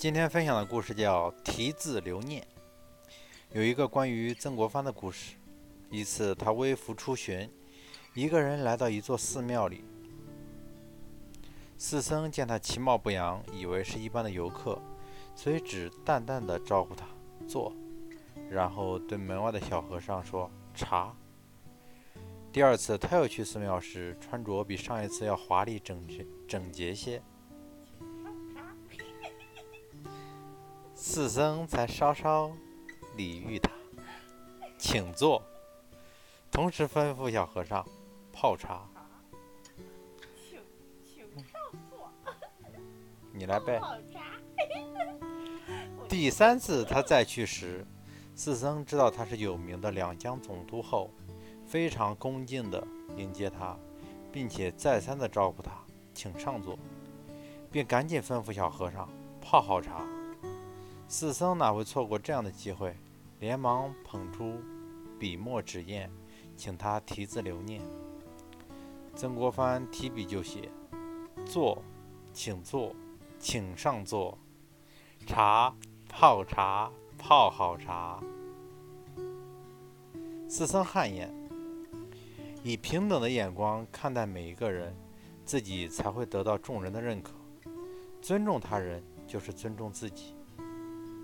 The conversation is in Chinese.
今天分享的故事叫《题字留念》，有一个关于曾国藩的故事。一次，他微服出巡，一个人来到一座寺庙里。寺僧见他其貌不扬，以为是一般的游客，所以只淡淡的招呼他坐，然后对门外的小和尚说：“茶。”第二次，他又去寺庙时，穿着比上一次要华丽整洁整洁些。寺僧才稍稍礼遇他，请坐。同时吩咐小和尚泡茶。请请上座。你来呗。第三次他再去时，四僧知道他是有名的两江总督后，非常恭敬地迎接他，并且再三地招呼他请上座，并赶紧吩咐小和尚泡好茶。寺僧哪会错过这样的机会，连忙捧出笔墨纸砚。请他题字留念。曾国藩提笔就写：“坐，请坐，请上座。茶，泡茶，泡好茶。”四僧汗颜，以平等的眼光看待每一个人，自己才会得到众人的认可。尊重他人，就是尊重自己。